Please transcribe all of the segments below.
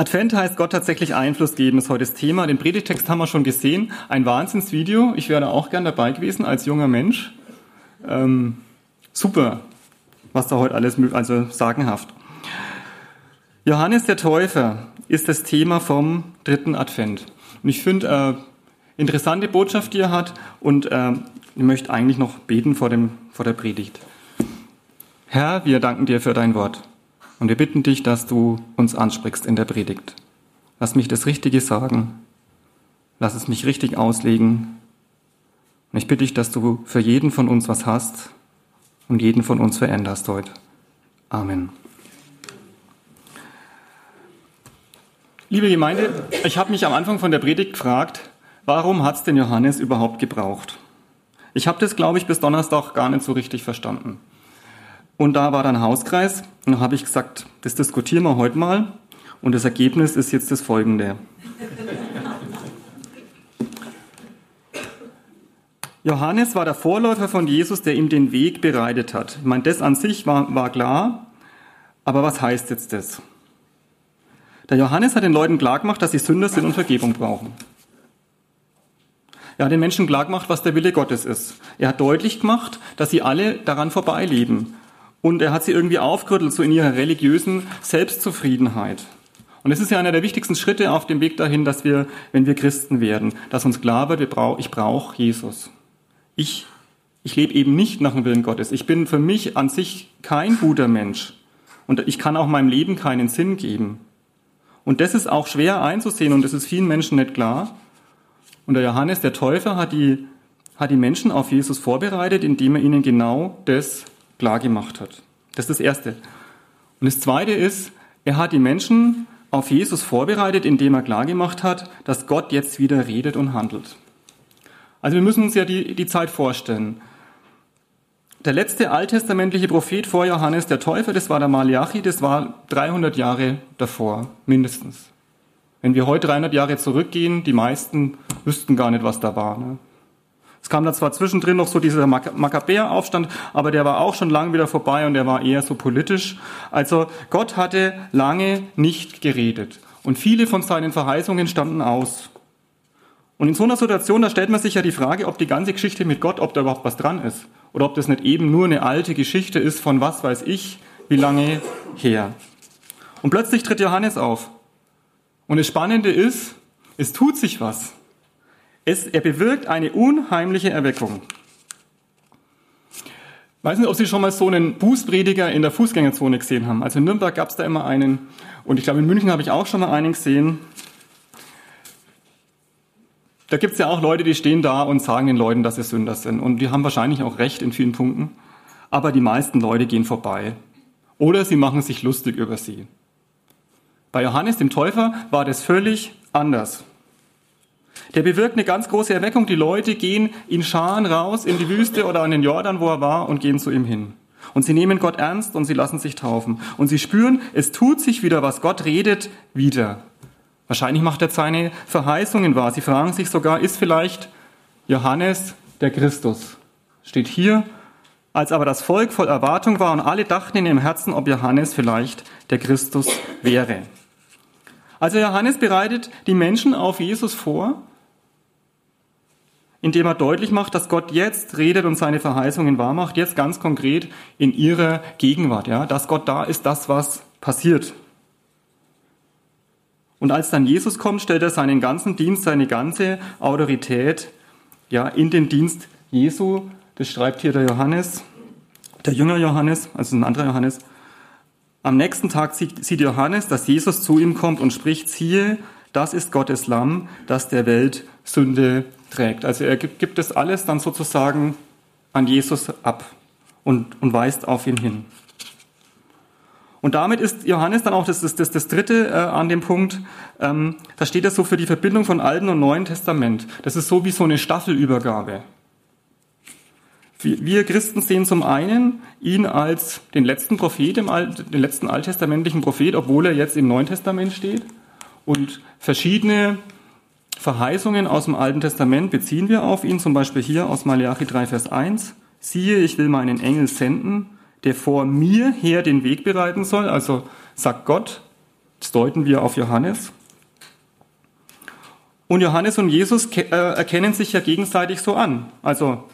Advent heißt Gott tatsächlich Einfluss geben, ist heute das Thema. Den Predigtext haben wir schon gesehen. Ein Wahnsinnsvideo. Ich wäre auch gern dabei gewesen als junger Mensch. Ähm, super, was da heute alles, also sagenhaft. Johannes der Täufer ist das Thema vom dritten Advent. Und ich finde, äh, interessante Botschaft, die er hat. Und äh, ich möchte eigentlich noch beten vor, dem, vor der Predigt. Herr, wir danken dir für dein Wort. Und wir bitten dich, dass du uns ansprichst in der Predigt. Lass mich das Richtige sagen. Lass es mich richtig auslegen. Und ich bitte dich, dass du für jeden von uns was hast und jeden von uns veränderst heute. Amen. Liebe Gemeinde, ich habe mich am Anfang von der Predigt gefragt, warum hat es denn Johannes überhaupt gebraucht? Ich habe das, glaube ich, bis Donnerstag gar nicht so richtig verstanden. Und da war dann Hauskreis und da habe ich gesagt, das diskutieren wir heute mal. Und das Ergebnis ist jetzt das folgende. Johannes war der Vorläufer von Jesus, der ihm den Weg bereitet hat. Ich meine, das an sich war, war klar, aber was heißt jetzt das? Der Johannes hat den Leuten klargemacht, dass sie Sünder sind und Vergebung brauchen. Er hat den Menschen klargemacht, was der Wille Gottes ist. Er hat deutlich gemacht, dass sie alle daran vorbeileben und er hat sie irgendwie aufgerüttelt, so in ihrer religiösen Selbstzufriedenheit. Und es ist ja einer der wichtigsten Schritte auf dem Weg dahin, dass wir, wenn wir Christen werden, dass uns klar wird, ich brauche Jesus. Ich, ich lebe eben nicht nach dem Willen Gottes. Ich bin für mich an sich kein guter Mensch. Und ich kann auch meinem Leben keinen Sinn geben. Und das ist auch schwer einzusehen und das ist vielen Menschen nicht klar. Und der Johannes, der Täufer, hat die, hat die Menschen auf Jesus vorbereitet, indem er ihnen genau das klar gemacht hat. Das ist das Erste. Und das Zweite ist, er hat die Menschen auf Jesus vorbereitet, indem er klar gemacht hat, dass Gott jetzt wieder redet und handelt. Also wir müssen uns ja die, die Zeit vorstellen. Der letzte alttestamentliche Prophet vor Johannes der Täufer, das war der Malachi, das war 300 Jahre davor, mindestens. Wenn wir heute 300 Jahre zurückgehen, die meisten wüssten gar nicht, was da war. Ne? Kam da zwar zwischendrin noch so dieser Makkabäer-Aufstand, aber der war auch schon lange wieder vorbei und der war eher so politisch. Also Gott hatte lange nicht geredet und viele von seinen Verheißungen standen aus. Und in so einer Situation, da stellt man sich ja die Frage, ob die ganze Geschichte mit Gott, ob da überhaupt was dran ist. Oder ob das nicht eben nur eine alte Geschichte ist von was weiß ich, wie lange her. Und plötzlich tritt Johannes auf. Und das Spannende ist, es tut sich was. Es, er bewirkt eine unheimliche Erweckung. Ich weiß nicht, ob Sie schon mal so einen Bußprediger in der Fußgängerzone gesehen haben. Also in Nürnberg gab es da immer einen und ich glaube in München habe ich auch schon mal einen gesehen. Da gibt es ja auch Leute, die stehen da und sagen den Leuten, dass sie Sünder sind. Und die haben wahrscheinlich auch recht in vielen Punkten. Aber die meisten Leute gehen vorbei. Oder sie machen sich lustig über sie. Bei Johannes dem Täufer war das völlig anders. Der bewirkt eine ganz große Erweckung. Die Leute gehen in Scharen raus in die Wüste oder an den Jordan, wo er war, und gehen zu ihm hin. Und sie nehmen Gott ernst und sie lassen sich taufen. Und sie spüren, es tut sich wieder was. Gott redet wieder. Wahrscheinlich macht er seine Verheißungen wahr. Sie fragen sich sogar, ist vielleicht Johannes der Christus? Steht hier, als aber das Volk voll Erwartung war und alle dachten in ihrem Herzen, ob Johannes vielleicht der Christus wäre. Also Johannes bereitet die Menschen auf Jesus vor indem er deutlich macht, dass Gott jetzt redet und seine Verheißungen wahrmacht, jetzt ganz konkret in ihrer Gegenwart, ja, dass Gott da ist, das was passiert. Und als dann Jesus kommt, stellt er seinen ganzen Dienst, seine ganze Autorität, ja, in den Dienst Jesu. Das schreibt hier der Johannes, der Jünger Johannes, also ein anderer Johannes. Am nächsten Tag sieht Johannes, dass Jesus zu ihm kommt und spricht, siehe, das ist Gottes Lamm, das der Welt Sünde trägt. Also er gibt, gibt es alles dann sozusagen an Jesus ab und, und weist auf ihn hin. Und damit ist Johannes dann auch das, das, das, das dritte äh, an dem Punkt, ähm, da steht das so für die Verbindung von Alten und Neuen Testament. Das ist so wie so eine Staffelübergabe. Wir Christen sehen zum einen ihn als den letzten Prophet, im Alt, den letzten alttestamentlichen Prophet, obwohl er jetzt im Neuen Testament steht. Und verschiedene Verheißungen aus dem Alten Testament beziehen wir auf ihn, zum Beispiel hier aus Malachi 3, Vers 1. Siehe, ich will meinen Engel senden, der vor mir her den Weg bereiten soll. Also sagt Gott, das deuten wir auf Johannes. Und Johannes und Jesus äh, erkennen sich ja gegenseitig so an. Also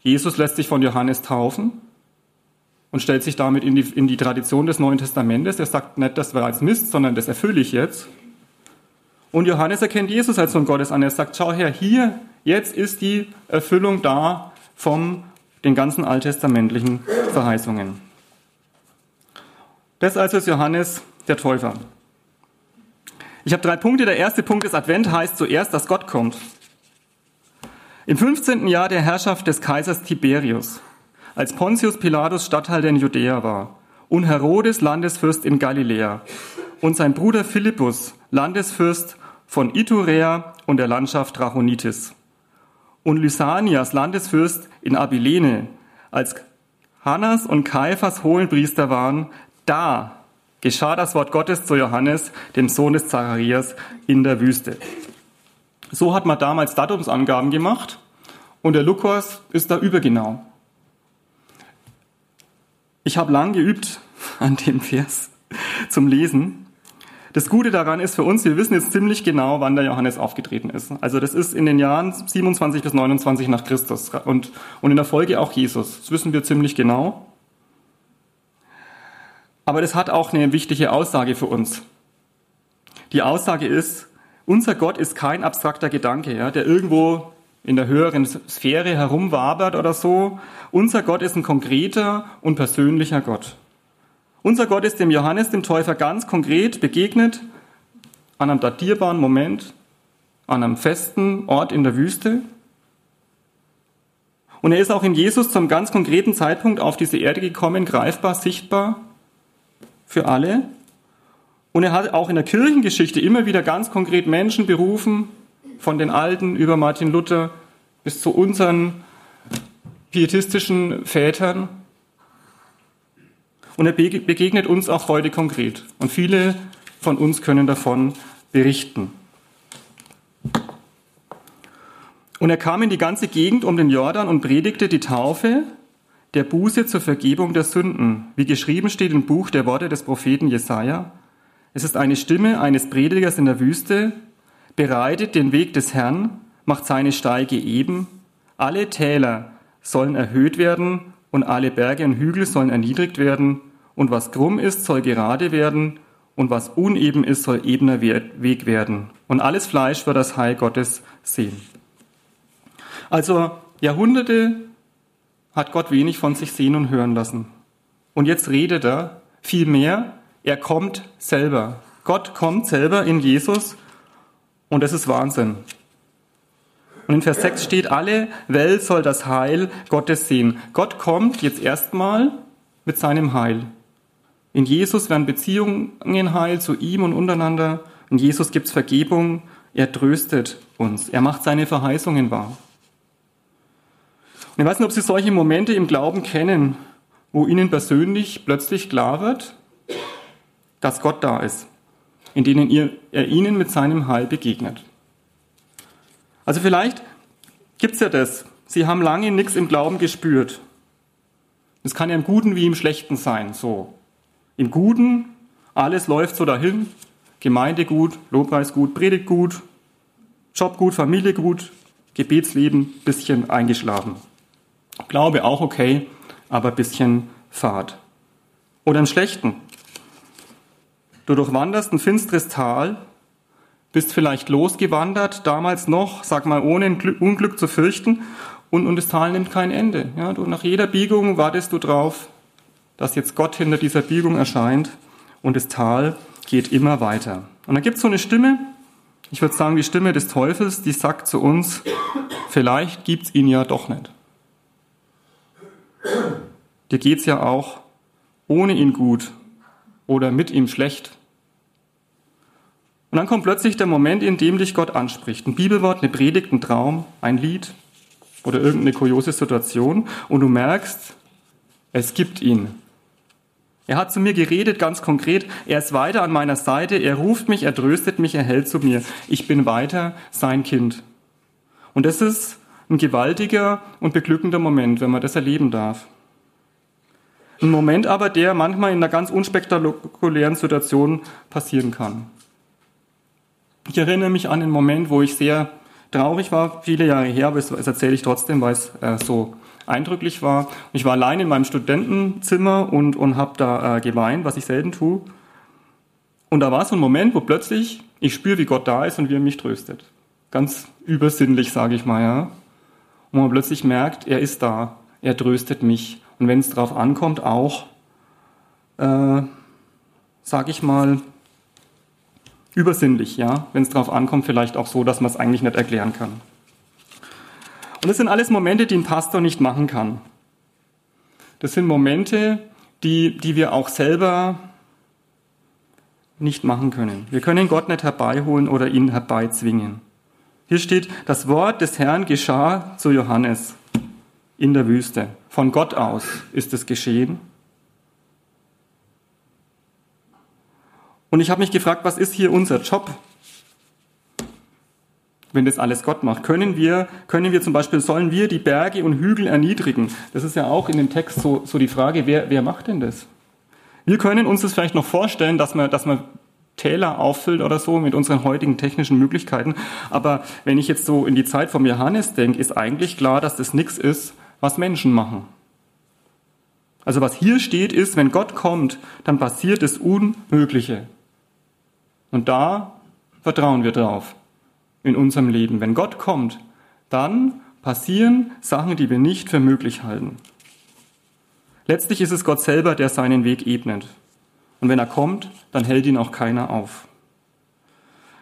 Jesus lässt sich von Johannes taufen und stellt sich damit in die, in die Tradition des Neuen Testamentes. Er sagt nicht, das war als Mist, sondern das erfülle ich jetzt. Und Johannes erkennt Jesus als Sohn Gottes an. Er sagt, schau her, hier, jetzt ist die Erfüllung da vom den ganzen alttestamentlichen Verheißungen. Das also ist Johannes der Täufer. Ich habe drei Punkte. Der erste Punkt des Advent heißt zuerst, dass Gott kommt. Im 15. Jahr der Herrschaft des Kaisers Tiberius, als Pontius Pilatus Statthalter in Judäa war und Herodes Landesfürst in Galiläa und sein Bruder Philippus Landesfürst von Iturea und der Landschaft Trachonitis und Lysanias Landesfürst in Abilene, als Hannas und Kaiphas Hohenpriester waren, da geschah das Wort Gottes zu Johannes, dem Sohn des Zacharias, in der Wüste. So hat man damals Datumsangaben gemacht und der Lukas ist da übergenau. Ich habe lang geübt an dem Vers zum Lesen. Das Gute daran ist für uns, wir wissen jetzt ziemlich genau, wann der Johannes aufgetreten ist. Also das ist in den Jahren 27 bis 29 nach Christus und, und in der Folge auch Jesus. Das wissen wir ziemlich genau. Aber das hat auch eine wichtige Aussage für uns. Die Aussage ist, unser Gott ist kein abstrakter Gedanke, ja, der irgendwo in der höheren Sphäre herumwabert oder so. Unser Gott ist ein konkreter und persönlicher Gott. Unser Gott ist dem Johannes, dem Täufer, ganz konkret begegnet an einem datierbaren Moment, an einem festen Ort in der Wüste. Und er ist auch in Jesus zum ganz konkreten Zeitpunkt auf diese Erde gekommen, greifbar, sichtbar für alle. Und er hat auch in der Kirchengeschichte immer wieder ganz konkret Menschen berufen, von den Alten über Martin Luther bis zu unseren pietistischen Vätern. Und er begegnet uns auch heute konkret. Und viele von uns können davon berichten. Und er kam in die ganze Gegend um den Jordan und predigte die Taufe der Buße zur Vergebung der Sünden, wie geschrieben steht im Buch der Worte des Propheten Jesaja. Es ist eine Stimme eines Predigers in der Wüste, bereitet den Weg des Herrn, macht seine Steige eben. Alle Täler sollen erhöht werden und alle Berge und Hügel sollen erniedrigt werden. Und was krumm ist, soll gerade werden und was uneben ist, soll ebener Weg werden. Und alles Fleisch wird das Heil Gottes sehen. Also Jahrhunderte hat Gott wenig von sich sehen und hören lassen. Und jetzt redet er viel mehr er kommt selber. Gott kommt selber in Jesus und das ist Wahnsinn. Und in Vers 6 steht, alle Welt soll das Heil Gottes sehen. Gott kommt jetzt erstmal mit seinem Heil. In Jesus werden Beziehungen heil zu ihm und untereinander. In Jesus gibt's Vergebung. Er tröstet uns. Er macht seine Verheißungen wahr. Und ich weiß nicht, ob Sie solche Momente im Glauben kennen, wo Ihnen persönlich plötzlich klar wird, dass Gott da ist, in denen er ihnen mit seinem Heil begegnet. Also vielleicht gibt's ja das. Sie haben lange nichts im Glauben gespürt. Es kann ja im Guten wie im Schlechten sein, so. Im Guten, alles läuft so dahin. Gemeinde gut, Lobpreis gut, Predigt gut, Job gut, Familie gut, Gebetsleben bisschen eingeschlafen. Glaube auch okay, aber bisschen Fahrt. Oder im Schlechten. Du durchwanderst ein finsteres Tal, bist vielleicht losgewandert, damals noch, sag mal, ohne Unglück zu fürchten, und, und das Tal nimmt kein Ende. Ja, du, nach jeder Biegung wartest du drauf, dass jetzt Gott hinter dieser Biegung erscheint und das Tal geht immer weiter. Und dann gibt es so eine Stimme, ich würde sagen die Stimme des Teufels, die sagt zu uns, vielleicht gibt's ihn ja doch nicht. Dir geht's ja auch ohne ihn gut oder mit ihm schlecht. Und dann kommt plötzlich der Moment, in dem dich Gott anspricht. Ein Bibelwort, eine Predigt, ein Traum, ein Lied oder irgendeine kuriose Situation und du merkst, es gibt ihn. Er hat zu mir geredet, ganz konkret. Er ist weiter an meiner Seite. Er ruft mich, er tröstet mich, er hält zu mir. Ich bin weiter sein Kind. Und das ist ein gewaltiger und beglückender Moment, wenn man das erleben darf. Ein Moment aber, der manchmal in einer ganz unspektakulären Situation passieren kann. Ich erinnere mich an einen Moment, wo ich sehr traurig war, viele Jahre her, aber das erzähle ich trotzdem, weil es äh, so eindrücklich war. Ich war allein in meinem Studentenzimmer und, und habe da äh, geweint, was ich selten tue. Und da war so ein Moment, wo plötzlich ich spüre, wie Gott da ist und wie er mich tröstet. Ganz übersinnlich, sage ich mal, ja. Und man plötzlich merkt, er ist da, er tröstet mich. Und wenn es darauf ankommt, auch, äh, sage ich mal, übersinnlich, ja. Wenn es darauf ankommt, vielleicht auch so, dass man es eigentlich nicht erklären kann. Und das sind alles Momente, die ein Pastor nicht machen kann. Das sind Momente, die, die wir auch selber nicht machen können. Wir können Gott nicht herbeiholen oder ihn herbeizwingen. Hier steht, das Wort des Herrn geschah zu Johannes in der Wüste. Von Gott aus ist es geschehen. Und ich habe mich gefragt, was ist hier unser Job? wenn das alles Gott macht? Können wir, können wir zum Beispiel, sollen wir die Berge und Hügel erniedrigen? Das ist ja auch in dem Text so, so die Frage, wer, wer macht denn das? Wir können uns das vielleicht noch vorstellen, dass man, dass man Täler auffüllt oder so mit unseren heutigen technischen Möglichkeiten. Aber wenn ich jetzt so in die Zeit vom Johannes denke, ist eigentlich klar, dass das nichts ist, was Menschen machen. Also was hier steht, ist, wenn Gott kommt, dann passiert das Unmögliche. Und da vertrauen wir drauf in unserem Leben. Wenn Gott kommt, dann passieren Sachen, die wir nicht für möglich halten. Letztlich ist es Gott selber, der seinen Weg ebnet. Und wenn er kommt, dann hält ihn auch keiner auf.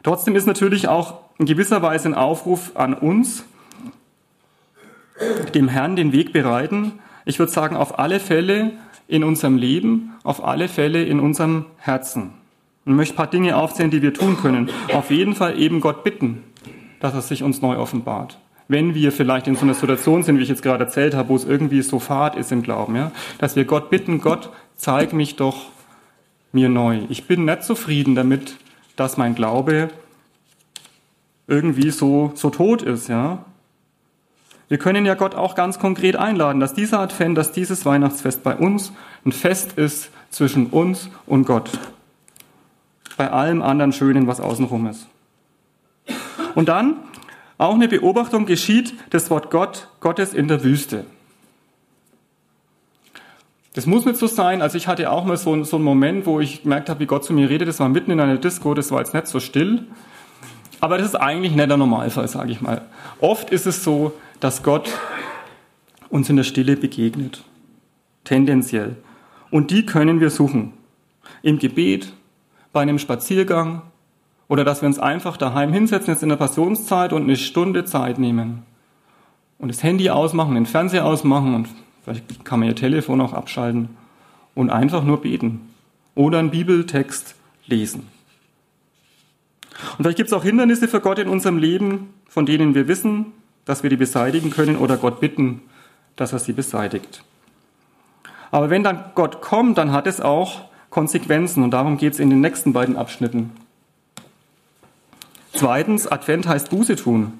Trotzdem ist natürlich auch in gewisser Weise ein Aufruf an uns, dem Herrn den Weg bereiten. Ich würde sagen, auf alle Fälle in unserem Leben, auf alle Fälle in unserem Herzen. Und möchte ein paar Dinge aufzählen, die wir tun können. Auf jeden Fall eben Gott bitten, dass er sich uns neu offenbart. Wenn wir vielleicht in so einer Situation sind, wie ich jetzt gerade erzählt habe, wo es irgendwie so fad ist im Glauben, ja, dass wir Gott bitten, Gott, zeig mich doch mir neu. Ich bin nicht zufrieden damit, dass mein Glaube irgendwie so, so tot ist, ja. Wir können ja Gott auch ganz konkret einladen, dass dieser Advent, dass dieses Weihnachtsfest bei uns ein Fest ist zwischen uns und Gott bei allem anderen Schönen, was außenrum ist. Und dann auch eine Beobachtung geschieht das Wort Gott, Gottes in der Wüste. Das muss nicht so sein. Also ich hatte auch mal so, so einen Moment, wo ich gemerkt habe, wie Gott zu mir redet. Das war mitten in einer Disco, das war jetzt nicht so still. Aber das ist eigentlich nicht der Normalfall, sage ich mal. Oft ist es so, dass Gott uns in der Stille begegnet. Tendenziell. Und die können wir suchen. Im Gebet, bei einem Spaziergang oder dass wir uns einfach daheim hinsetzen, jetzt in der Passionszeit und eine Stunde Zeit nehmen und das Handy ausmachen, den Fernseher ausmachen und vielleicht kann man ihr Telefon auch abschalten und einfach nur beten oder einen Bibeltext lesen. Und vielleicht gibt es auch Hindernisse für Gott in unserem Leben, von denen wir wissen, dass wir die beseitigen können oder Gott bitten, dass er sie beseitigt. Aber wenn dann Gott kommt, dann hat es auch Konsequenzen und darum geht es in den nächsten beiden Abschnitten. Zweitens, Advent heißt Buße tun.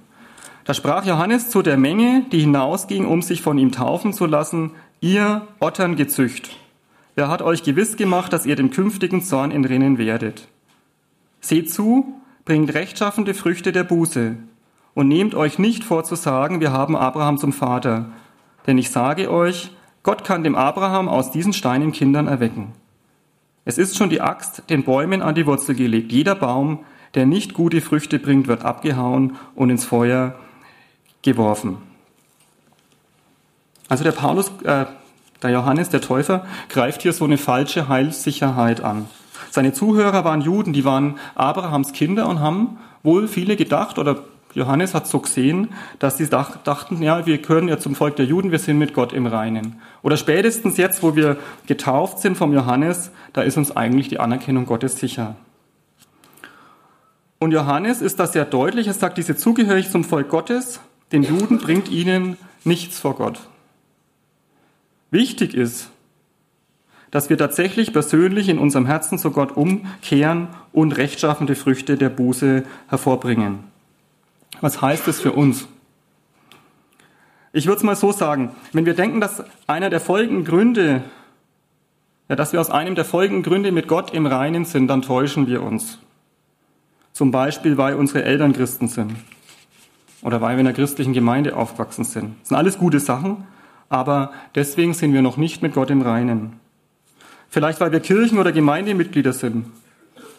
Da sprach Johannes zu der Menge, die hinausging, um sich von ihm taufen zu lassen, ihr Otterngezücht. Wer hat euch gewiss gemacht, dass ihr dem künftigen Zorn entrinnen werdet? Seht zu, bringt rechtschaffende Früchte der Buße und nehmt euch nicht vor zu sagen, wir haben Abraham zum Vater. Denn ich sage euch, Gott kann dem Abraham aus diesen Steinen Kindern erwecken. Es ist schon die Axt den Bäumen an die Wurzel gelegt. Jeder Baum, der nicht gute Früchte bringt, wird abgehauen und ins Feuer geworfen. Also der Paulus, äh, der Johannes, der Täufer, greift hier so eine falsche Heilssicherheit an. Seine Zuhörer waren Juden, die waren Abrahams Kinder und haben wohl viele gedacht oder Johannes hat so gesehen, dass sie dachten, ja, wir gehören ja zum Volk der Juden, wir sind mit Gott im Reinen. Oder spätestens jetzt, wo wir getauft sind vom Johannes, da ist uns eigentlich die Anerkennung Gottes sicher. Und Johannes ist das sehr deutlich. Er sagt, diese zugehörig zum Volk Gottes, den Juden bringt ihnen nichts vor Gott. Wichtig ist, dass wir tatsächlich persönlich in unserem Herzen zu Gott umkehren und rechtschaffende Früchte der Buße hervorbringen. Was heißt das für uns? Ich würde es mal so sagen, wenn wir denken, dass einer der folgenden Gründe, ja, dass wir aus einem der folgenden Gründe mit Gott im Reinen sind, dann täuschen wir uns. Zum Beispiel, weil unsere Eltern Christen sind oder weil wir in einer christlichen Gemeinde aufgewachsen sind. Das sind alles gute Sachen, aber deswegen sind wir noch nicht mit Gott im Reinen. Vielleicht, weil wir Kirchen- oder Gemeindemitglieder sind.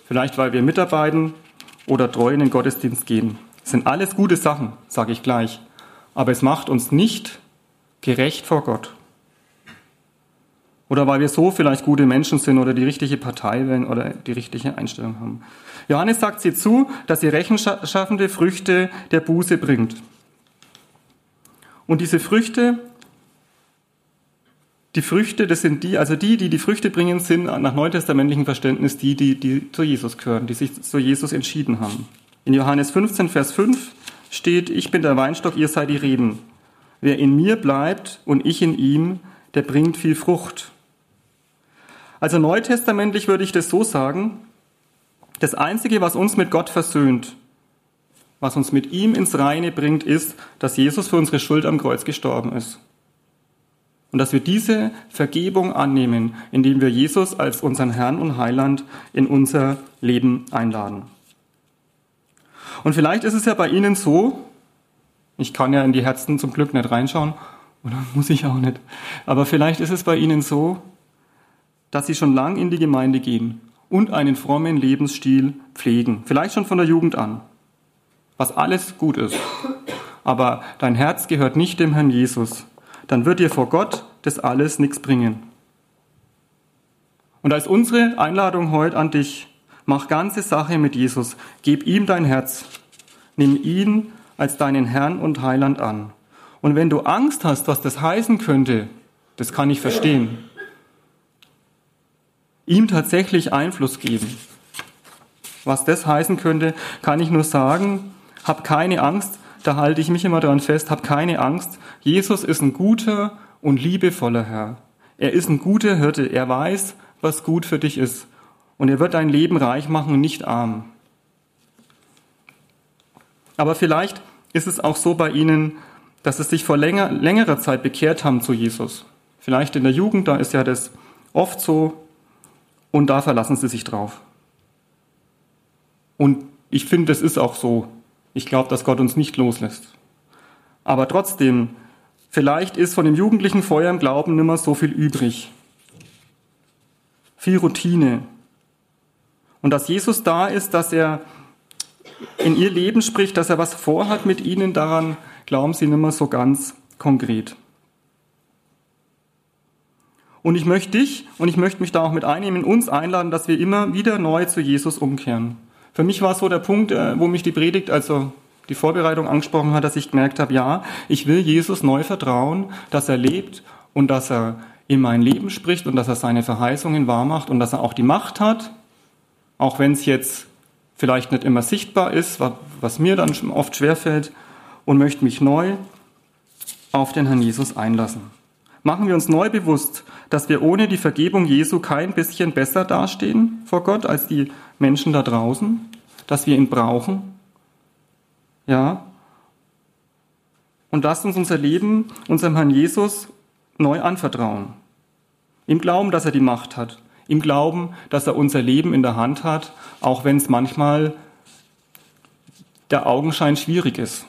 Vielleicht, weil wir mitarbeiten oder treu in den Gottesdienst gehen. Sind alles gute Sachen, sage ich gleich. Aber es macht uns nicht gerecht vor Gott. Oder weil wir so vielleicht gute Menschen sind oder die richtige Partei wählen oder die richtige Einstellung haben. Johannes sagt sie zu, dass sie rechenschaffende Früchte der Buße bringt. Und diese Früchte die Früchte, das sind die, also die, die die Früchte bringen, sind nach neutestamentlichem Verständnis die, die, die zu Jesus gehören, die sich zu Jesus entschieden haben. In Johannes 15, Vers 5 steht, ich bin der Weinstock, ihr seid die Reben. Wer in mir bleibt und ich in ihm, der bringt viel Frucht. Also neutestamentlich würde ich das so sagen, das Einzige, was uns mit Gott versöhnt, was uns mit ihm ins Reine bringt, ist, dass Jesus für unsere Schuld am Kreuz gestorben ist. Und dass wir diese Vergebung annehmen, indem wir Jesus als unseren Herrn und Heiland in unser Leben einladen. Und vielleicht ist es ja bei Ihnen so, ich kann ja in die Herzen zum Glück nicht reinschauen, oder muss ich auch nicht, aber vielleicht ist es bei Ihnen so, dass Sie schon lang in die Gemeinde gehen und einen frommen Lebensstil pflegen, vielleicht schon von der Jugend an, was alles gut ist. Aber dein Herz gehört nicht dem Herrn Jesus, dann wird dir vor Gott das alles nichts bringen. Und als unsere Einladung heute an dich, mach ganze Sache mit Jesus, gib ihm dein Herz, nimm ihn als deinen Herrn und Heiland an. Und wenn du Angst hast, was das heißen könnte, das kann ich verstehen, ihm tatsächlich Einfluss geben. Was das heißen könnte, kann ich nur sagen, hab keine Angst, da halte ich mich immer daran fest, hab keine Angst. Jesus ist ein guter und liebevoller Herr. Er ist ein guter Hirte. Er weiß, was gut für dich ist. Und er wird dein Leben reich machen und nicht arm. Aber vielleicht ist es auch so bei Ihnen, dass Sie sich vor länger, längerer Zeit bekehrt haben zu Jesus. Vielleicht in der Jugend, da ist ja das oft so. Und da verlassen Sie sich drauf. Und ich finde, es ist auch so. Ich glaube, dass Gott uns nicht loslässt. Aber trotzdem, vielleicht ist von dem jugendlichen Feuer im Glauben nimmer so viel übrig. Viel Routine. Und dass Jesus da ist, dass er in ihr Leben spricht, dass er was vorhat mit ihnen, daran glauben sie nimmer so ganz konkret. Und ich möchte dich und ich möchte mich da auch mit einnehmen, uns einladen, dass wir immer wieder neu zu Jesus umkehren. Für mich war so der Punkt, äh, wo mich die Predigt, also die Vorbereitung angesprochen hat, dass ich gemerkt habe, ja, ich will Jesus neu vertrauen, dass er lebt und dass er in mein Leben spricht und dass er seine Verheißungen wahrmacht und dass er auch die Macht hat, auch wenn es jetzt vielleicht nicht immer sichtbar ist, was mir dann oft schwerfällt, und möchte mich neu auf den Herrn Jesus einlassen. Machen wir uns neu bewusst, dass wir ohne die Vergebung Jesu kein bisschen besser dastehen vor Gott als die Menschen da draußen, dass wir ihn brauchen. Ja. Und lasst uns unser Leben unserem Herrn Jesus neu anvertrauen. Im Glauben, dass er die Macht hat. Im Glauben, dass er unser Leben in der Hand hat, auch wenn es manchmal der Augenschein schwierig ist.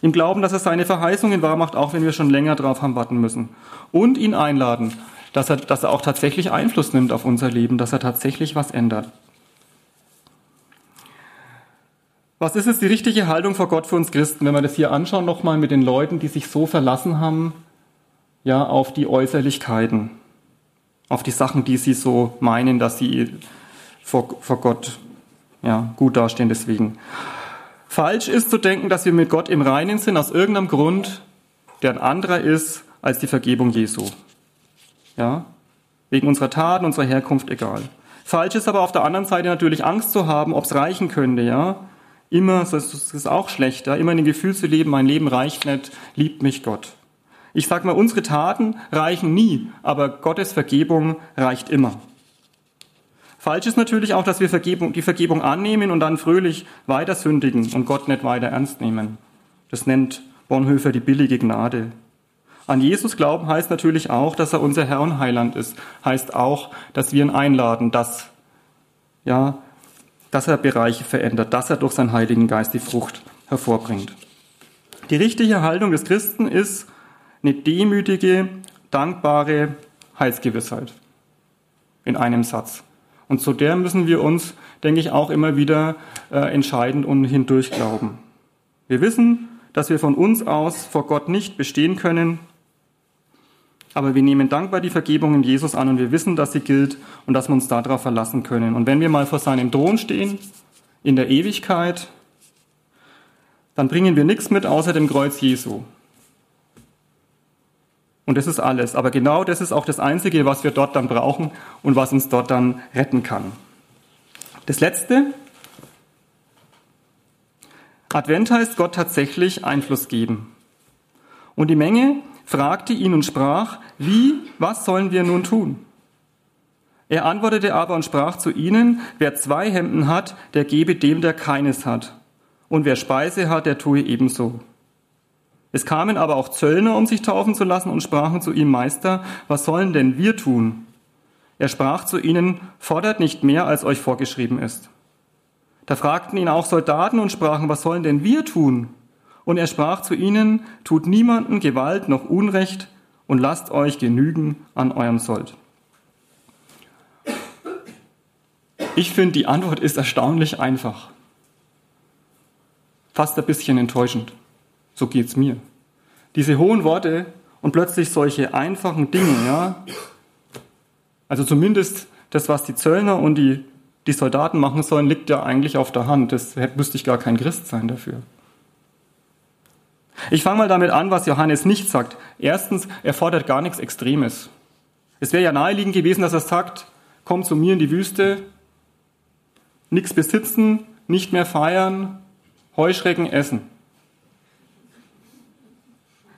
Im Glauben, dass er seine Verheißungen wahrmacht, auch wenn wir schon länger drauf haben warten müssen. Und ihn einladen, dass er, dass er auch tatsächlich Einfluss nimmt auf unser Leben, dass er tatsächlich was ändert. Was ist es die richtige Haltung vor Gott für uns Christen, wenn wir das hier anschauen, nochmal mit den Leuten, die sich so verlassen haben, ja, auf die Äußerlichkeiten, auf die Sachen, die sie so meinen, dass sie vor, vor Gott, ja, gut dastehen deswegen. Falsch ist zu denken, dass wir mit Gott im Reinen sind aus irgendeinem Grund, der ein anderer ist als die Vergebung Jesu. Ja? Wegen unserer Taten, unserer Herkunft, egal. Falsch ist aber auf der anderen Seite natürlich Angst zu haben, ob es reichen könnte, ja? Immer, das ist auch schlecht, ja? immer in dem Gefühl zu leben, mein Leben reicht nicht, liebt mich Gott. Ich sag mal, unsere Taten reichen nie, aber Gottes Vergebung reicht immer. Falsch ist natürlich auch, dass wir Vergebung, die Vergebung annehmen und dann fröhlich weiter sündigen und Gott nicht weiter ernst nehmen. Das nennt Bonhoeffer die billige Gnade. An Jesus glauben heißt natürlich auch, dass er unser Herr und Heiland ist. Heißt auch, dass wir ihn einladen, dass, ja, dass er Bereiche verändert, dass er durch seinen Heiligen Geist die Frucht hervorbringt. Die richtige Haltung des Christen ist eine demütige, dankbare Heilsgewissheit. In einem Satz. Und zu der müssen wir uns, denke ich, auch immer wieder äh, entscheidend und hindurch glauben. Wir wissen, dass wir von uns aus vor Gott nicht bestehen können, aber wir nehmen dankbar die Vergebung in Jesus an und wir wissen, dass sie gilt und dass wir uns darauf verlassen können. Und wenn wir mal vor seinem Thron stehen, in der Ewigkeit, dann bringen wir nichts mit außer dem Kreuz Jesu. Und das ist alles. Aber genau das ist auch das Einzige, was wir dort dann brauchen und was uns dort dann retten kann. Das Letzte. Advent heißt Gott tatsächlich Einfluss geben. Und die Menge fragte ihn und sprach, wie, was sollen wir nun tun? Er antwortete aber und sprach zu ihnen, wer zwei Hemden hat, der gebe dem, der keines hat. Und wer Speise hat, der tue ebenso. Es kamen aber auch Zöllner, um sich taufen zu lassen, und sprachen zu ihm, Meister, was sollen denn wir tun? Er sprach zu ihnen, fordert nicht mehr, als euch vorgeschrieben ist. Da fragten ihn auch Soldaten und sprachen, was sollen denn wir tun? Und er sprach zu ihnen, tut niemanden Gewalt noch Unrecht und lasst euch genügen an eurem Sold. Ich finde, die Antwort ist erstaunlich einfach. Fast ein bisschen enttäuschend. So geht's mir. Diese hohen Worte und plötzlich solche einfachen Dinge, ja. Also zumindest das, was die Zöllner und die, die Soldaten machen sollen, liegt ja eigentlich auf der Hand. Das müsste ich gar kein Christ sein dafür. Ich fange mal damit an, was Johannes nicht sagt. Erstens, er fordert gar nichts Extremes. Es wäre ja naheliegend gewesen, dass er sagt, komm zu mir in die Wüste, nichts besitzen, nicht mehr feiern, Heuschrecken essen.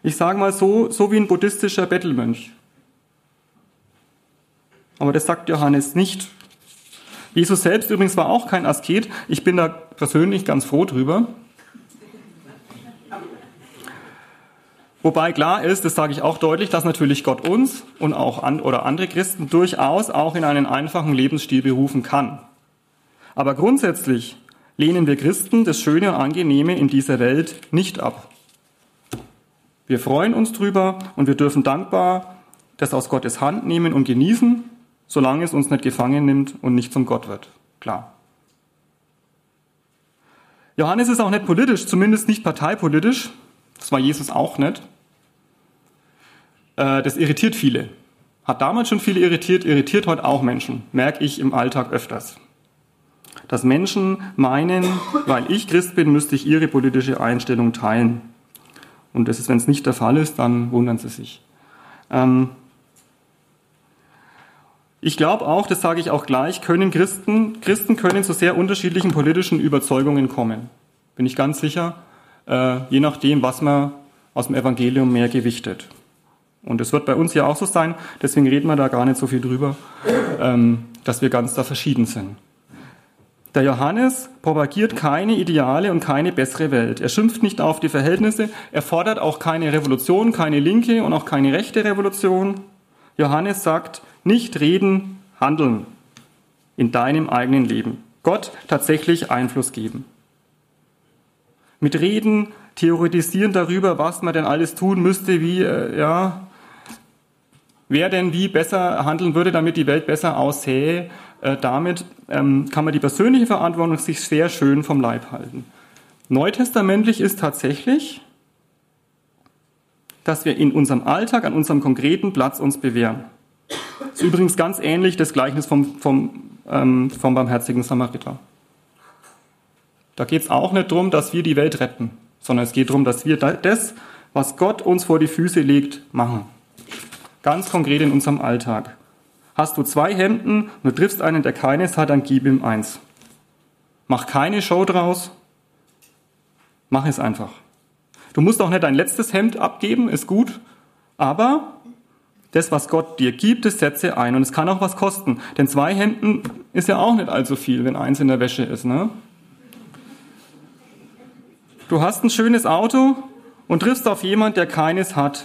Ich sage mal so, so wie ein buddhistischer Bettelmönch. Aber das sagt Johannes nicht. Jesus selbst übrigens war auch kein Asket. Ich bin da persönlich ganz froh drüber. Wobei klar ist, das sage ich auch deutlich, dass natürlich Gott uns und auch an, oder andere Christen durchaus auch in einen einfachen Lebensstil berufen kann. Aber grundsätzlich lehnen wir Christen das Schöne und Angenehme in dieser Welt nicht ab. Wir freuen uns drüber und wir dürfen dankbar das aus Gottes Hand nehmen und genießen, solange es uns nicht gefangen nimmt und nicht zum Gott wird. Klar. Johannes ist auch nicht politisch, zumindest nicht parteipolitisch. Das war Jesus auch nicht. Äh, das irritiert viele. Hat damals schon viele irritiert, irritiert heute auch Menschen. Merke ich im Alltag öfters. Dass Menschen meinen, weil ich Christ bin, müsste ich ihre politische Einstellung teilen. Und das ist, wenn es nicht der Fall ist, dann wundern sie sich. Ähm ich glaube auch, das sage ich auch gleich, können Christen, Christen können zu sehr unterschiedlichen politischen Überzeugungen kommen. Bin ich ganz sicher äh, je nachdem, was man aus dem Evangelium mehr gewichtet. Und es wird bei uns ja auch so sein, deswegen reden wir da gar nicht so viel drüber, ähm, dass wir ganz da verschieden sind. Der Johannes propagiert keine ideale und keine bessere Welt. Er schimpft nicht auf die Verhältnisse, er fordert auch keine Revolution, keine linke und auch keine rechte Revolution. Johannes sagt, nicht reden, handeln in deinem eigenen Leben. Gott tatsächlich Einfluss geben mit Reden, theoretisieren darüber, was man denn alles tun müsste, wie, äh, ja, wer denn wie besser handeln würde, damit die Welt besser aussähe. Äh, damit ähm, kann man die persönliche Verantwortung sich sehr schön vom Leib halten. Neutestamentlich ist tatsächlich, dass wir in unserem Alltag, an unserem konkreten Platz uns bewähren. Das ist übrigens ganz ähnlich das Gleichnis vom, vom, ähm, vom barmherzigen Samariter. Da geht es auch nicht darum, dass wir die Welt retten, sondern es geht darum, dass wir das, was Gott uns vor die Füße legt, machen. Ganz konkret in unserem Alltag. Hast du zwei Hemden und du triffst einen, der keines hat, dann gib ihm eins. Mach keine Show draus. Mach es einfach. Du musst auch nicht dein letztes Hemd abgeben, ist gut, aber das, was Gott dir gibt, das setze ein. Und es kann auch was kosten. Denn zwei Hemden ist ja auch nicht allzu viel, wenn eins in der Wäsche ist. Ne? Du hast ein schönes Auto und triffst auf jemand, der keines hat.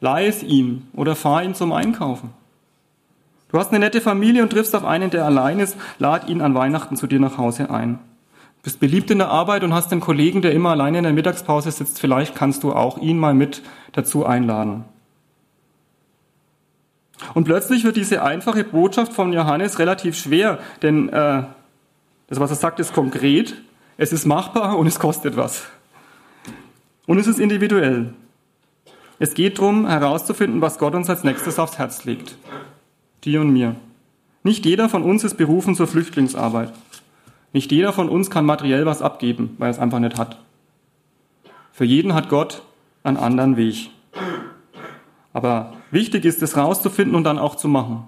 Leih es ihm oder fahr ihn zum Einkaufen. Du hast eine nette Familie und triffst auf einen, der allein ist, lad ihn an Weihnachten zu dir nach Hause ein. Bist beliebt in der Arbeit und hast einen Kollegen, der immer alleine in der Mittagspause sitzt. Vielleicht kannst du auch ihn mal mit dazu einladen. Und plötzlich wird diese einfache Botschaft von Johannes relativ schwer, denn äh, das, was er sagt, ist konkret, es ist machbar und es kostet was. Und es ist individuell. Es geht darum, herauszufinden, was Gott uns als nächstes aufs Herz legt. Dir und mir. Nicht jeder von uns ist berufen zur Flüchtlingsarbeit. Nicht jeder von uns kann materiell was abgeben, weil er es einfach nicht hat. Für jeden hat Gott einen anderen Weg. Aber wichtig ist es rauszufinden und dann auch zu machen.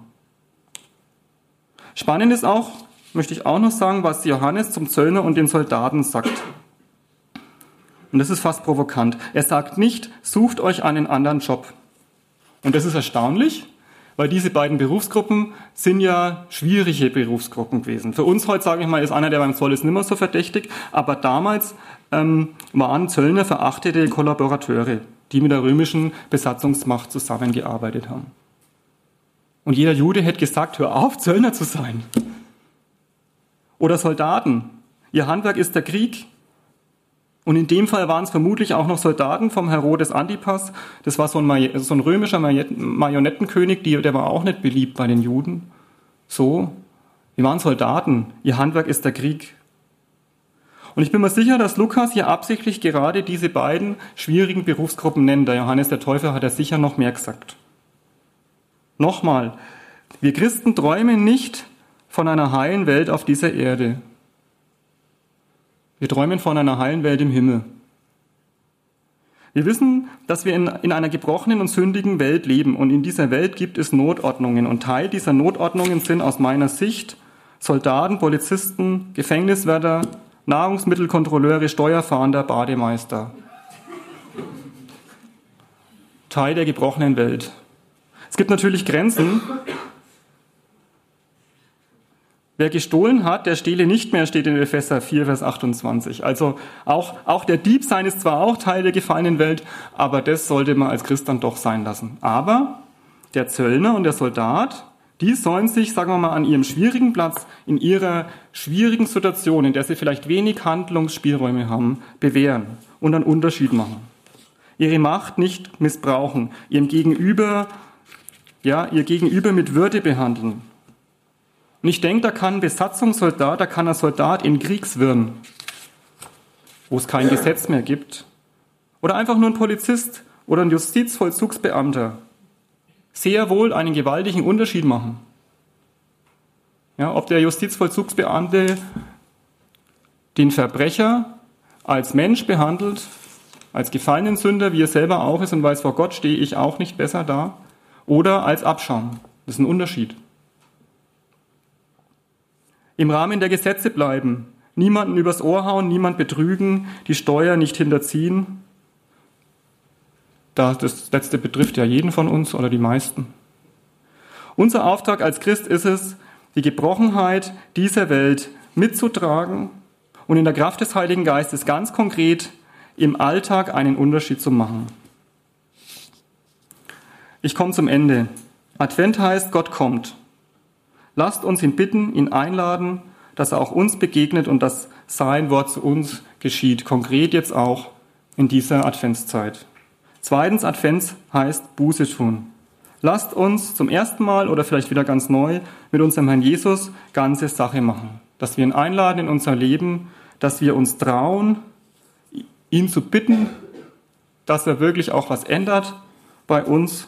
Spannend ist auch, möchte ich auch noch sagen, was Johannes zum Zöllner und den Soldaten sagt. Und das ist fast provokant. Er sagt nicht, sucht euch einen anderen Job. Und das ist erstaunlich, weil diese beiden Berufsgruppen sind ja schwierige Berufsgruppen gewesen. Für uns heute, sage ich mal, ist einer, der beim Zoll ist, nimmer so verdächtig, aber damals ähm, waren Zöllner verachtete Kollaborateure die mit der römischen Besatzungsmacht zusammengearbeitet haben. Und jeder Jude hätte gesagt, hör auf, Zöllner zu sein. Oder Soldaten. Ihr Handwerk ist der Krieg. Und in dem Fall waren es vermutlich auch noch Soldaten vom Herodes Antipas. Das war so ein, so ein römischer Marionettenkönig, der war auch nicht beliebt bei den Juden. So, wir waren Soldaten. Ihr Handwerk ist der Krieg. Und ich bin mir sicher, dass Lukas hier absichtlich gerade diese beiden schwierigen Berufsgruppen nennt. Der Johannes der Täufer hat ja sicher noch mehr gesagt. Nochmal, wir Christen träumen nicht von einer heilen Welt auf dieser Erde. Wir träumen von einer heilen Welt im Himmel. Wir wissen, dass wir in, in, einer gebrochenen und sündigen Welt leben und in dieser Welt gibt es Notordnungen und Teil dieser Notordnungen sind aus meiner Sicht Soldaten, Polizisten, Gefängniswärter, Nahrungsmittelkontrolleure, Steuerfahnder, Bademeister. Teil der gebrochenen Welt. Es gibt natürlich Grenzen. Wer gestohlen hat, der stehle nicht mehr, steht in Epheser 4, Vers 28. Also auch, auch der Dieb sein ist zwar auch Teil der gefallenen Welt, aber das sollte man als Christ dann doch sein lassen. Aber der Zöllner und der Soldat, die sollen sich, sagen wir mal, an ihrem schwierigen Platz, in ihrer schwierigen Situation, in der sie vielleicht wenig Handlungsspielräume haben, bewähren und einen Unterschied machen. Ihre Macht nicht missbrauchen, ihrem Gegenüber, ja, ihr Gegenüber mit Würde behandeln. Und ich denke, da kann ein Besatzungssoldat, da kann ein Soldat in Kriegswirren, wo es kein Gesetz mehr gibt, oder einfach nur ein Polizist oder ein Justizvollzugsbeamter, sehr wohl einen gewaltigen Unterschied machen. Ja, ob der Justizvollzugsbeamte den Verbrecher als Mensch behandelt, als gefallenen Sünder, wie er selber auch ist und weiß, vor Gott stehe ich auch nicht besser da, oder als Abschaum. Das ist ein Unterschied. Im Rahmen der Gesetze bleiben, niemanden übers Ohr hauen, niemand betrügen, die Steuer nicht hinterziehen, das letzte betrifft ja jeden von uns oder die meisten. Unser Auftrag als Christ ist es, die Gebrochenheit dieser Welt mitzutragen und in der Kraft des Heiligen Geistes ganz konkret im Alltag einen Unterschied zu machen. Ich komme zum Ende. Advent heißt, Gott kommt. Lasst uns ihn bitten, ihn einladen, dass er auch uns begegnet und dass sein Wort zu uns geschieht, konkret jetzt auch in dieser Adventszeit. Zweitens, Advents heißt Buße tun. Lasst uns zum ersten Mal oder vielleicht wieder ganz neu mit unserem Herrn Jesus ganze Sache machen. Dass wir ihn einladen in unser Leben, dass wir uns trauen, ihn zu bitten, dass er wirklich auch was ändert bei uns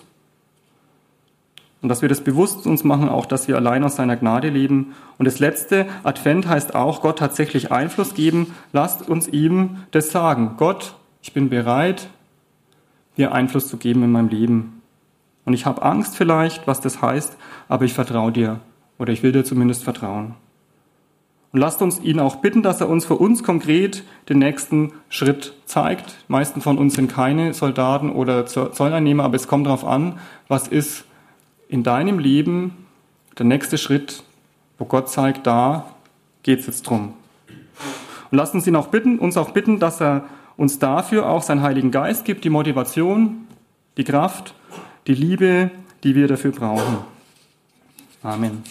Und dass wir das bewusst uns machen, auch dass wir allein aus seiner Gnade leben. Und das letzte, Advent heißt auch, Gott tatsächlich Einfluss geben. Lasst uns ihm das sagen. Gott, ich bin bereit, dir Einfluss zu geben in meinem Leben. Und ich habe Angst vielleicht, was das heißt, aber ich vertraue dir. Oder ich will dir zumindest vertrauen. Und lasst uns ihn auch bitten, dass er uns für uns konkret den nächsten Schritt zeigt. Die meisten von uns sind keine Soldaten oder Zolleinnehmer, aber es kommt darauf an, was ist in deinem Leben der nächste Schritt, wo Gott zeigt, da geht's jetzt drum. Und lasst uns ihn auch bitten, uns auch bitten, dass er uns dafür auch seinen Heiligen Geist gibt, die Motivation, die Kraft, die Liebe, die wir dafür brauchen. Amen.